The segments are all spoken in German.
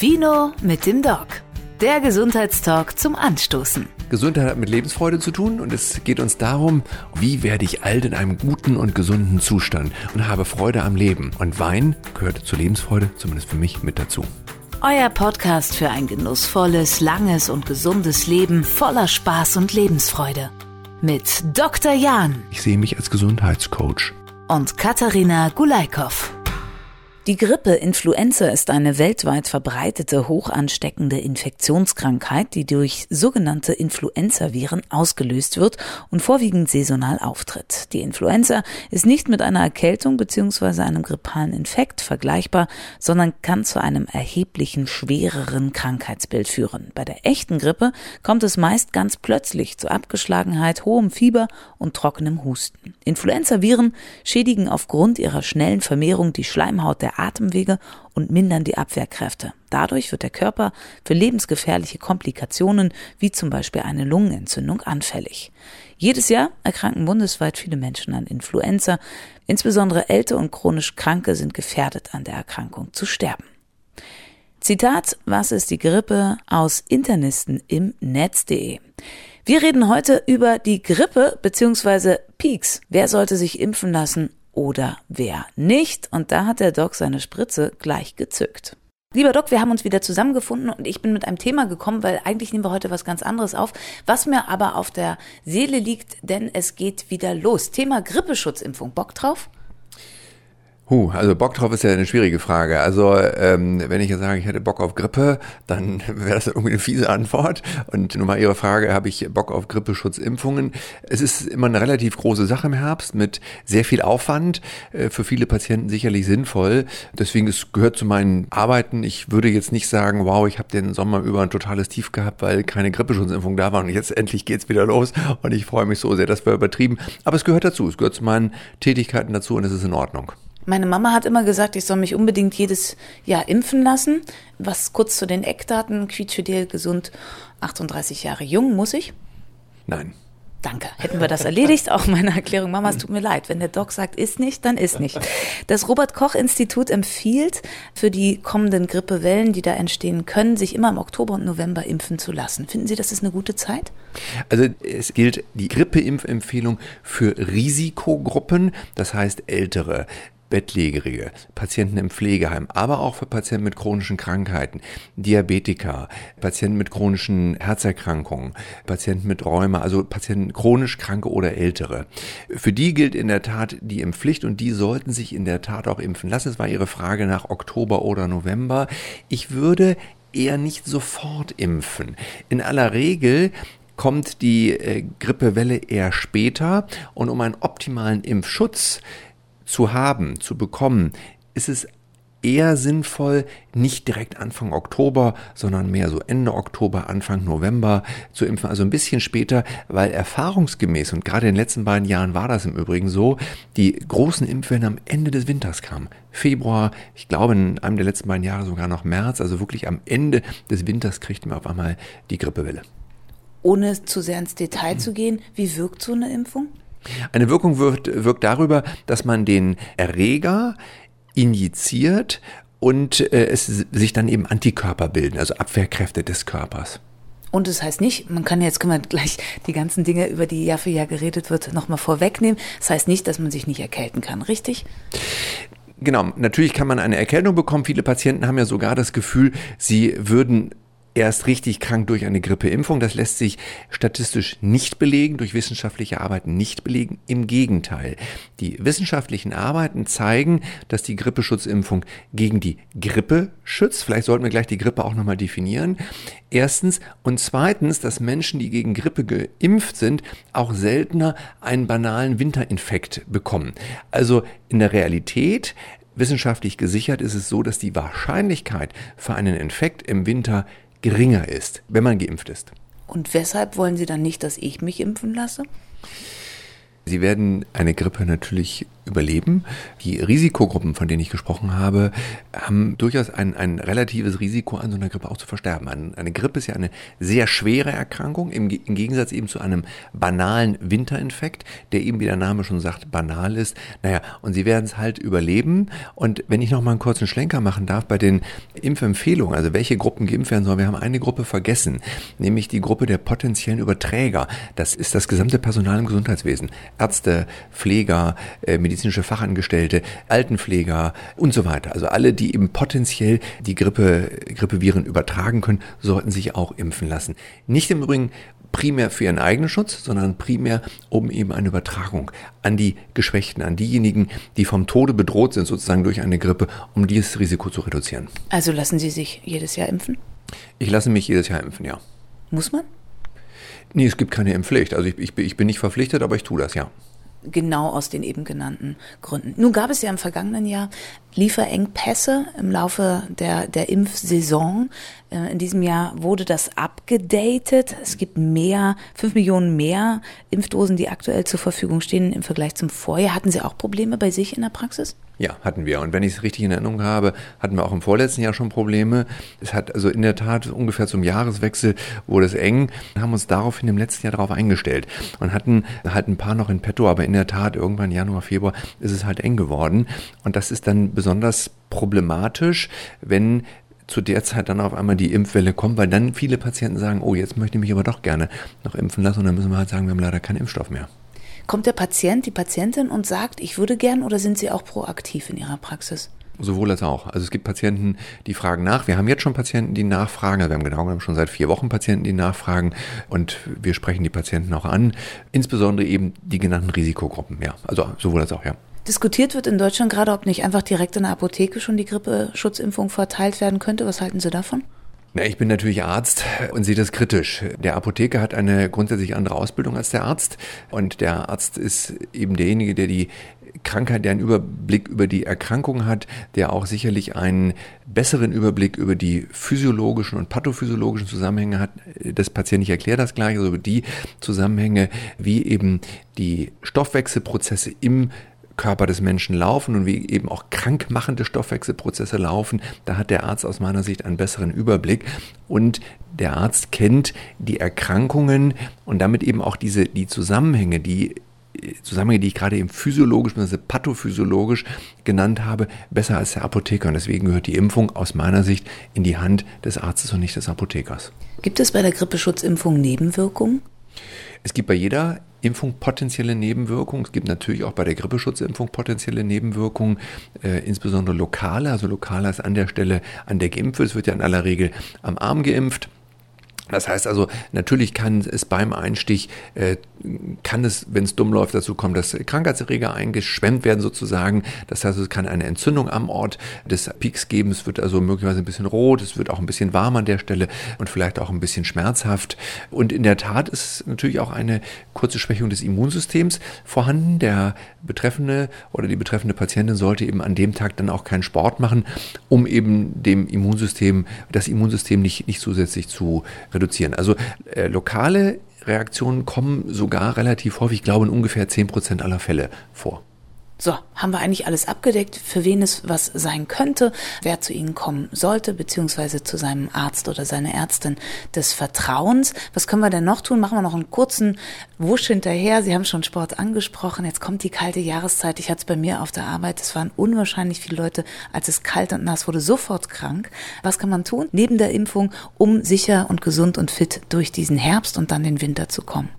Vino mit dem Doc. Der Gesundheitstalk zum Anstoßen. Gesundheit hat mit Lebensfreude zu tun und es geht uns darum, wie werde ich alt in einem guten und gesunden Zustand und habe Freude am Leben. Und Wein gehört zur Lebensfreude, zumindest für mich, mit dazu. Euer Podcast für ein genussvolles, langes und gesundes Leben voller Spaß und Lebensfreude. Mit Dr. Jan Ich sehe mich als Gesundheitscoach. und Katharina Gulaikow. Die Grippe Influenza ist eine weltweit verbreitete, hochansteckende Infektionskrankheit, die durch sogenannte Influenzaviren ausgelöst wird und vorwiegend saisonal auftritt. Die Influenza ist nicht mit einer Erkältung bzw. einem grippalen Infekt vergleichbar, sondern kann zu einem erheblichen schwereren Krankheitsbild führen. Bei der echten Grippe kommt es meist ganz plötzlich zu Abgeschlagenheit, hohem Fieber und trockenem Husten. Influenzaviren schädigen aufgrund ihrer schnellen Vermehrung die Schleimhaut der Atemwege und mindern die Abwehrkräfte. Dadurch wird der Körper für lebensgefährliche Komplikationen wie zum Beispiel eine Lungenentzündung anfällig. Jedes Jahr erkranken bundesweit viele Menschen an Influenza. Insbesondere ältere und chronisch Kranke sind gefährdet, an der Erkrankung zu sterben. Zitat, was ist die Grippe aus Internisten im Netz.de. Wir reden heute über die Grippe bzw. Peaks. Wer sollte sich impfen lassen oder wer nicht? Und da hat der Doc seine Spritze gleich gezückt. Lieber Doc, wir haben uns wieder zusammengefunden und ich bin mit einem Thema gekommen, weil eigentlich nehmen wir heute was ganz anderes auf, was mir aber auf der Seele liegt, denn es geht wieder los. Thema Grippeschutzimpfung. Bock drauf? Huh, also Bock drauf ist ja eine schwierige Frage. Also ähm, wenn ich jetzt sage, ich hätte Bock auf Grippe, dann wäre das irgendwie eine fiese Antwort. Und nun mal Ihre Frage, habe ich Bock auf Grippeschutzimpfungen? Es ist immer eine relativ große Sache im Herbst mit sehr viel Aufwand, äh, für viele Patienten sicherlich sinnvoll. Deswegen es gehört zu meinen Arbeiten. Ich würde jetzt nicht sagen, wow, ich habe den Sommer über ein totales Tief gehabt, weil keine Grippeschutzimpfung da war und jetzt endlich geht's wieder los und ich freue mich so sehr, das wäre übertrieben. Aber es gehört dazu, es gehört zu meinen Tätigkeiten dazu und es ist in Ordnung. Meine Mama hat immer gesagt, ich soll mich unbedingt jedes Jahr impfen lassen. Was kurz zu den Eckdaten, quietschfidel, gesund, 38 Jahre jung, muss ich? Nein. Danke. Hätten wir das erledigt? Auch meine Erklärung, Mama, es tut mir leid. Wenn der Doc sagt, ist nicht, dann ist nicht. Das Robert-Koch-Institut empfiehlt, für die kommenden Grippewellen, die da entstehen können, sich immer im Oktober und November impfen zu lassen. Finden Sie, das ist eine gute Zeit? Also es gilt die Grippeimpfempfehlung für Risikogruppen, das heißt ältere. Bettlägerige, Patienten im Pflegeheim, aber auch für Patienten mit chronischen Krankheiten, Diabetiker, Patienten mit chronischen Herzerkrankungen, Patienten mit Rheuma, also Patienten chronisch Kranke oder Ältere. Für die gilt in der Tat die Impfpflicht und die sollten sich in der Tat auch impfen lassen. Es war Ihre Frage nach Oktober oder November. Ich würde eher nicht sofort impfen. In aller Regel kommt die äh, Grippewelle eher später und um einen optimalen Impfschutz zu haben, zu bekommen, ist es eher sinnvoll, nicht direkt Anfang Oktober, sondern mehr so Ende Oktober, Anfang November zu impfen, also ein bisschen später, weil erfahrungsgemäß, und gerade in den letzten beiden Jahren war das im Übrigen so, die großen Impfwellen am Ende des Winters kamen. Februar, ich glaube in einem der letzten beiden Jahre sogar noch März, also wirklich am Ende des Winters kriegt man auf einmal die Grippewelle. Ohne zu sehr ins Detail zu gehen, wie wirkt so eine Impfung? Eine Wirkung wirkt, wirkt darüber, dass man den Erreger injiziert und äh, es sich dann eben Antikörper bilden, also Abwehrkräfte des Körpers. Und das heißt nicht, man kann jetzt, können wir gleich die ganzen Dinge, über die Jahr für Jahr geredet wird, nochmal vorwegnehmen. Das heißt nicht, dass man sich nicht erkälten kann, richtig? Genau, natürlich kann man eine Erkältung bekommen. Viele Patienten haben ja sogar das Gefühl, sie würden erst richtig krank durch eine Grippeimpfung. Das lässt sich statistisch nicht belegen, durch wissenschaftliche Arbeiten nicht belegen. Im Gegenteil. Die wissenschaftlichen Arbeiten zeigen, dass die Grippeschutzimpfung gegen die Grippe schützt. Vielleicht sollten wir gleich die Grippe auch nochmal definieren. Erstens. Und zweitens, dass Menschen, die gegen Grippe geimpft sind, auch seltener einen banalen Winterinfekt bekommen. Also in der Realität Wissenschaftlich gesichert ist es so, dass die Wahrscheinlichkeit für einen Infekt im Winter geringer ist, wenn man geimpft ist. Und weshalb wollen Sie dann nicht, dass ich mich impfen lasse? Sie werden eine Grippe natürlich überleben. Die Risikogruppen, von denen ich gesprochen habe, haben durchaus ein, ein relatives Risiko, an so einer Grippe auch zu versterben. Eine Grippe ist ja eine sehr schwere Erkrankung, im, im Gegensatz eben zu einem banalen Winterinfekt, der eben, wie der Name schon sagt, banal ist. Naja, und sie werden es halt überleben. Und wenn ich noch mal einen kurzen Schlenker machen darf bei den Impfempfehlungen, also welche Gruppen geimpft werden sollen, wir haben eine Gruppe vergessen, nämlich die Gruppe der potenziellen Überträger. Das ist das gesamte Personal im Gesundheitswesen. Ärzte, Pfleger, äh, medizinische Fachangestellte, Altenpfleger und so weiter. Also alle, die eben potenziell die Grippe, Grippeviren übertragen können, sollten sich auch impfen lassen. Nicht im Übrigen primär für ihren eigenen Schutz, sondern primär um eben eine Übertragung an die Geschwächten, an diejenigen, die vom Tode bedroht sind, sozusagen durch eine Grippe, um dieses Risiko zu reduzieren. Also lassen Sie sich jedes Jahr impfen? Ich lasse mich jedes Jahr impfen, ja. Muss man? Nee, es gibt keine Impfpflicht. Also ich, ich, ich bin nicht verpflichtet, aber ich tue das, ja genau aus den eben genannten Gründen. Nun gab es ja im vergangenen Jahr Lieferengpässe im Laufe der, der Impfsaison. Äh, in diesem Jahr wurde das abgedatet. Es gibt mehr, fünf Millionen mehr Impfdosen, die aktuell zur Verfügung stehen im Vergleich zum Vorjahr. Hatten Sie auch Probleme bei sich in der Praxis? Ja, hatten wir. Und wenn ich es richtig in Erinnerung habe, hatten wir auch im vorletzten Jahr schon Probleme. Es hat also in der Tat ungefähr zum Jahreswechsel wurde es eng. Wir haben uns daraufhin im letzten Jahr darauf eingestellt und hatten halt ein paar noch in petto, aber in der Tat irgendwann Januar, Februar ist es halt eng geworden. Und das ist dann besonders problematisch, wenn zu der Zeit dann auf einmal die Impfwelle kommt, weil dann viele Patienten sagen, oh, jetzt möchte ich mich aber doch gerne noch impfen lassen und dann müssen wir halt sagen, wir haben leider keinen Impfstoff mehr. Kommt der Patient, die Patientin und sagt, ich würde gern oder sind Sie auch proaktiv in Ihrer Praxis? Sowohl als auch. Also es gibt Patienten, die fragen nach. Wir haben jetzt schon Patienten, die nachfragen. Also wir haben genau genommen schon seit vier Wochen Patienten, die nachfragen. Und wir sprechen die Patienten auch an. Insbesondere eben die genannten Risikogruppen. Ja, also sowohl als auch, ja. Diskutiert wird in Deutschland gerade, ob nicht einfach direkt in der Apotheke schon die Grippeschutzimpfung verteilt werden könnte. Was halten Sie davon? Na, ich bin natürlich Arzt und sehe das kritisch. Der Apotheker hat eine grundsätzlich andere Ausbildung als der Arzt und der Arzt ist eben derjenige, der die Krankheit, der einen Überblick über die Erkrankung hat, der auch sicherlich einen besseren Überblick über die physiologischen und pathophysiologischen Zusammenhänge hat des Patienten. Ich erkläre das gleich, also über die Zusammenhänge, wie eben die Stoffwechselprozesse im Körper des Menschen laufen und wie eben auch krankmachende Stoffwechselprozesse laufen, da hat der Arzt aus meiner Sicht einen besseren Überblick und der Arzt kennt die Erkrankungen und damit eben auch diese die Zusammenhänge, die Zusammenhänge, die ich gerade eben physiologisch bzw. pathophysiologisch genannt habe, besser als der Apotheker. Und deswegen gehört die Impfung aus meiner Sicht in die Hand des Arztes und nicht des Apothekers. Gibt es bei der Grippeschutzimpfung Nebenwirkungen? Es gibt bei jeder Impfung potenzielle Nebenwirkungen. Es gibt natürlich auch bei der Grippeschutzimpfung potenzielle Nebenwirkungen, äh, insbesondere lokale. Also lokale ist an der Stelle, an der geimpft. Es wird ja in aller Regel am Arm geimpft. Das heißt also, natürlich kann es beim Einstich, äh, kann es, wenn es dumm läuft, dazu kommen, dass Krankheitserreger eingeschwemmt werden sozusagen. Das heißt, es kann eine Entzündung am Ort des Peaks geben. Es wird also möglicherweise ein bisschen rot, es wird auch ein bisschen warm an der Stelle und vielleicht auch ein bisschen schmerzhaft. Und in der Tat ist natürlich auch eine kurze Schwächung des Immunsystems vorhanden. Der betreffende oder die betreffende Patientin sollte eben an dem Tag dann auch keinen Sport machen, um eben dem Immunsystem, das Immunsystem nicht, nicht zusätzlich zu reduzieren reduzieren. Also äh, lokale Reaktionen kommen sogar relativ häufig, ich glaube in ungefähr 10 Prozent aller Fälle vor. So, haben wir eigentlich alles abgedeckt, für wen es was sein könnte, wer zu Ihnen kommen sollte, beziehungsweise zu seinem Arzt oder seiner Ärztin des Vertrauens. Was können wir denn noch tun? Machen wir noch einen kurzen Wusch hinterher. Sie haben schon Sport angesprochen. Jetzt kommt die kalte Jahreszeit. Ich hatte es bei mir auf der Arbeit. Es waren unwahrscheinlich viele Leute, als es kalt und nass wurde, sofort krank. Was kann man tun? Neben der Impfung, um sicher und gesund und fit durch diesen Herbst und dann den Winter zu kommen.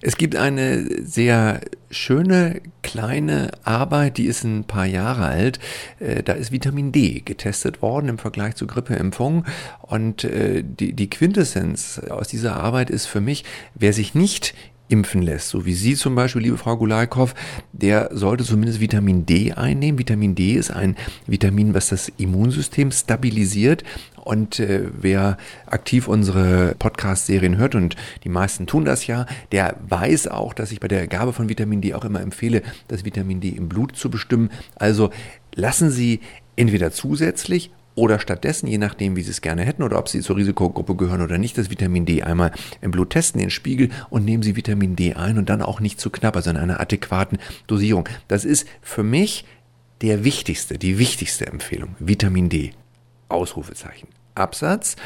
Es gibt eine sehr schöne kleine Arbeit, die ist ein paar Jahre alt. Äh, da ist Vitamin D getestet worden im Vergleich zur Grippeimpfung. Und äh, die, die Quintessenz aus dieser Arbeit ist für mich, wer sich nicht impfen lässt, so wie Sie zum Beispiel, liebe Frau Gulaikow, der sollte zumindest Vitamin D einnehmen. Vitamin D ist ein Vitamin, was das Immunsystem stabilisiert. Und äh, wer aktiv unsere Podcast-Serien hört, und die meisten tun das ja, der weiß auch, dass ich bei der Gabe von Vitamin D auch immer empfehle, das Vitamin D im Blut zu bestimmen. Also lassen Sie entweder zusätzlich oder stattdessen, je nachdem, wie Sie es gerne hätten oder ob Sie zur Risikogruppe gehören oder nicht, das Vitamin D einmal im Blut testen, den Spiegel und nehmen Sie Vitamin D ein und dann auch nicht zu knapp, also in einer adäquaten Dosierung. Das ist für mich der wichtigste, die wichtigste Empfehlung. Vitamin D. Ausrufezeichen. Absatz.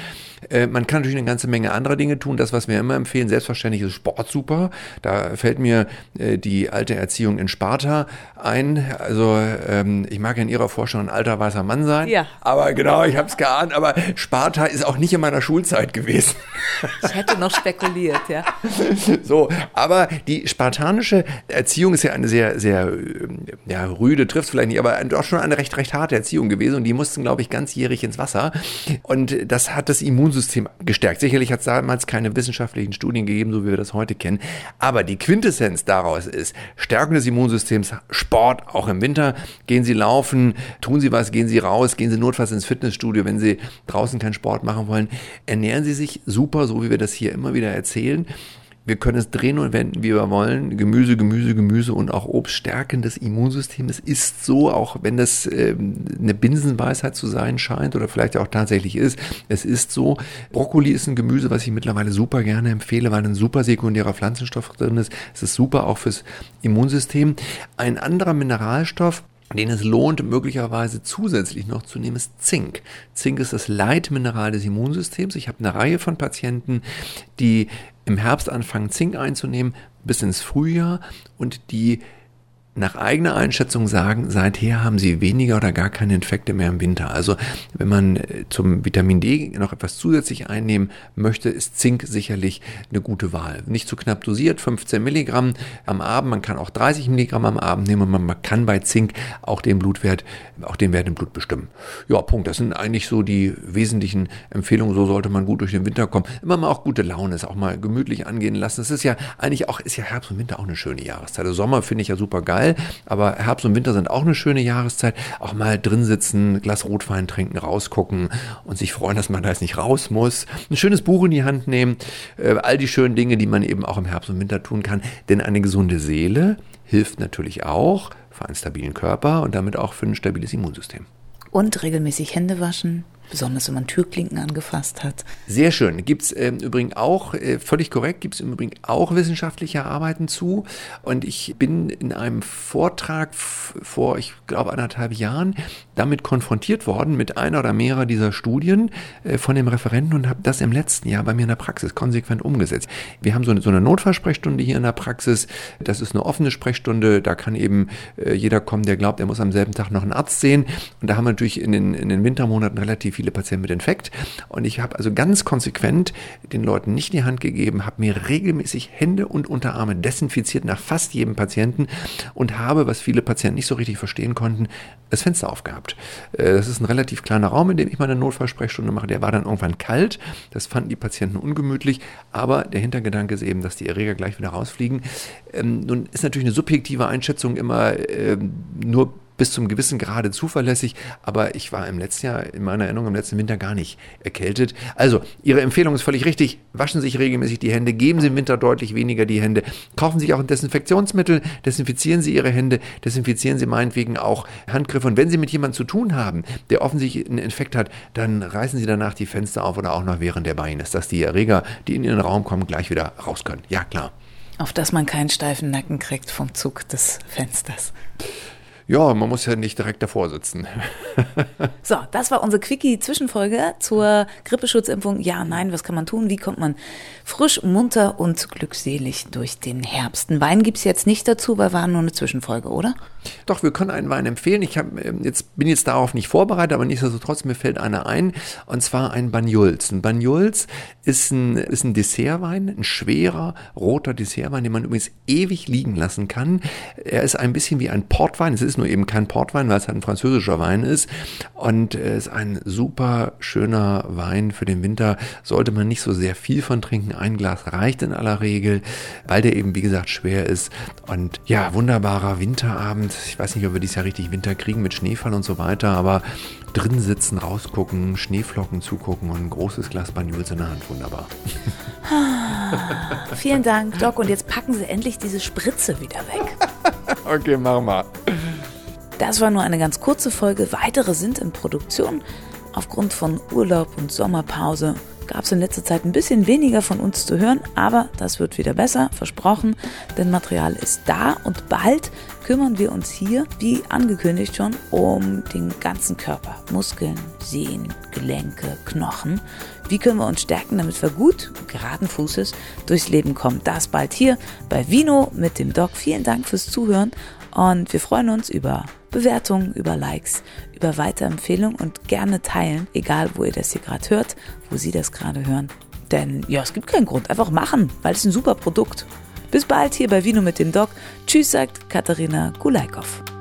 Äh, man kann natürlich eine ganze Menge anderer Dinge tun. Das, was wir immer empfehlen, selbstverständlich ist Sport super. Da fällt mir äh, die alte Erziehung in Sparta ein. Also ähm, ich mag in ihrer Vorstellung ein alter weißer Mann sein. Ja. Aber genau, ich habe es geahnt. Aber Sparta ist auch nicht in meiner Schulzeit gewesen. Ich hätte noch spekuliert, ja. So, aber die spartanische Erziehung ist ja eine sehr, sehr ja, rüde, trifft vielleicht nicht, aber doch schon eine recht, recht harte Erziehung gewesen. Und die mussten, glaube ich, ganzjährig ins Wasser. Und das hat das Immunsystem gestärkt. Sicherlich hat es damals keine wissenschaftlichen Studien gegeben, so wie wir das heute kennen. Aber die Quintessenz daraus ist, Stärkung des Immunsystems, Sport, auch im Winter. Gehen Sie laufen, tun Sie was, gehen Sie raus, gehen Sie notfalls ins Fitnessstudio, wenn Sie draußen keinen Sport machen wollen. Ernähren Sie sich super, so wie wir das hier immer wieder erzählen. Wir können es drehen und wenden, wie wir wollen. Gemüse, Gemüse, Gemüse und auch Obst stärken das Immunsystem. Es ist so, auch wenn das äh, eine Binsenweisheit zu sein scheint oder vielleicht auch tatsächlich ist. Es ist so. Brokkoli ist ein Gemüse, was ich mittlerweile super gerne empfehle, weil ein super sekundärer Pflanzenstoff drin ist. Es ist super auch fürs Immunsystem. Ein anderer Mineralstoff, den es lohnt, möglicherweise zusätzlich noch zu nehmen, ist Zink. Zink ist das Leitmineral des Immunsystems. Ich habe eine Reihe von Patienten, die im Herbst anfangen, Zink einzunehmen, bis ins Frühjahr und die nach eigener Einschätzung sagen, seither haben sie weniger oder gar keine Infekte mehr im Winter. Also wenn man äh, zum Vitamin D noch etwas zusätzlich einnehmen möchte, ist Zink sicherlich eine gute Wahl. Nicht zu knapp dosiert, 15 Milligramm am Abend. Man kann auch 30 Milligramm am Abend nehmen und man kann bei Zink auch den Blutwert, auch den Wert im Blut bestimmen. Ja, Punkt. Das sind eigentlich so die wesentlichen Empfehlungen. So sollte man gut durch den Winter kommen. Immer mal auch gute Laune, es auch mal gemütlich angehen lassen. Es ist ja eigentlich auch, ist ja Herbst und Winter auch eine schöne Jahreszeit. Der also Sommer finde ich ja super geil geil. Aber Herbst und Winter sind auch eine schöne Jahreszeit. Auch mal drin sitzen, Glas Rotwein trinken, rausgucken und sich freuen, dass man da jetzt nicht raus muss. Ein schönes Buch in die Hand nehmen. Äh, all die schönen Dinge, die man eben auch im Herbst und Winter tun kann. Denn eine gesunde Seele hilft natürlich auch für einen stabilen Körper und damit auch für ein stabiles Immunsystem. Und regelmäßig Hände waschen, besonders wenn man Türklinken angefasst hat. Sehr schön. Gibt es äh, übrigens auch, äh, völlig korrekt, gibt es im Übrigen auch wissenschaftliche Arbeiten zu. Und ich bin in einem Vortrag vor, ich glaube, anderthalb Jahren damit konfrontiert worden mit einer oder mehrerer dieser Studien äh, von dem Referenten und habe das im letzten Jahr bei mir in der Praxis konsequent umgesetzt. Wir haben so eine, so eine Notfallsprechstunde hier in der Praxis. Das ist eine offene Sprechstunde. Da kann eben äh, jeder kommen, der glaubt, er muss am selben Tag noch einen Arzt sehen. Und da haben wir natürlich in den, in den Wintermonaten relativ viele Patienten mit Infekt. Und ich habe also ganz konsequent den Leuten nicht die Hand gegeben, habe mir regelmäßig Hände und Unterarme desinfiziert nach fast jedem Patienten und habe, was viele Patienten nicht so richtig verstehen konnten, das Fenster aufgehabt. Äh, das ist ein relativ kleiner Raum, in dem ich meine Notfallsprechstunde mache. Der war dann irgendwann kalt. Das fanden die Patienten ungemütlich. Aber der Hintergedanke ist eben, dass die Erreger gleich wieder rausfliegen. Ähm, nun ist natürlich eine subjektive Einschätzung immer ähm, nur bis zum gewissen Grade zuverlässig, aber ich war im letzten Jahr, in meiner Erinnerung, im letzten Winter gar nicht erkältet. Also, Ihre Empfehlung ist völlig richtig. Waschen Sie sich regelmäßig die Hände, geben Sie im Winter deutlich weniger die Hände, kaufen Sie auch ein Desinfektionsmittel, desinfizieren Sie Ihre Hände, desinfizieren Sie meinetwegen auch Handgriffe. Und wenn Sie mit jemandem zu tun haben, der offensichtlich einen Infekt hat, dann reißen Sie danach die Fenster auf oder auch noch während der bei ist, dass die Erreger, die in Ihren Raum kommen, gleich wieder raus können. Ja, klar. Auf dass man keinen steifen Nacken kriegt vom Zug des Fensters. Ja, man muss ja nicht direkt davor sitzen. so, das war unsere Quickie-Zwischenfolge zur Grippeschutzimpfung. Ja, nein, was kann man tun? Wie kommt man frisch, munter und glückselig durch den Herbst? Ein Wein gibt es jetzt nicht dazu, weil war nur eine Zwischenfolge, oder? Doch, wir können einen Wein empfehlen. Ich hab, ähm, jetzt, bin jetzt darauf nicht vorbereitet, aber nichtsdestotrotz, mir fällt einer ein, und zwar ein Banyuls. Ein Banyuls ist ein, ist ein Dessertwein, ein schwerer, roter Dessertwein, den man übrigens ewig liegen lassen kann. Er ist ein bisschen wie ein Portwein. Es ist nur eben kein Portwein, weil es halt ein französischer Wein ist. Und es ist ein super schöner Wein für den Winter. Sollte man nicht so sehr viel von trinken. Ein Glas reicht in aller Regel, weil der eben, wie gesagt, schwer ist. Und ja, wunderbarer Winterabend. Ich weiß nicht, ob wir dieses Jahr richtig Winter kriegen mit Schneefall und so weiter, aber drin sitzen, rausgucken, Schneeflocken zugucken und ein großes Glas Banyuls in der Hand. Wunderbar. Vielen Dank, Doc. Und jetzt packen Sie endlich diese Spritze wieder weg. okay, mach mal. Das war nur eine ganz kurze Folge. Weitere sind in Produktion. Aufgrund von Urlaub und Sommerpause gab es in letzter Zeit ein bisschen weniger von uns zu hören, aber das wird wieder besser, versprochen, denn Material ist da und bald kümmern wir uns hier, wie angekündigt schon, um den ganzen Körper. Muskeln, Sehnen, Gelenke, Knochen. Wie können wir uns stärken, damit wir gut, geraden Fußes durchs Leben kommen? Das bald hier bei Vino mit dem Doc. Vielen Dank fürs Zuhören und wir freuen uns über Bewertungen, über Likes, über Weiterempfehlungen und gerne teilen, egal wo ihr das hier gerade hört, wo Sie das gerade hören. Denn ja, es gibt keinen Grund, einfach machen, weil es ein super Produkt. Bis bald hier bei Vino mit dem Doc. Tschüss, sagt Katharina Gulaikow.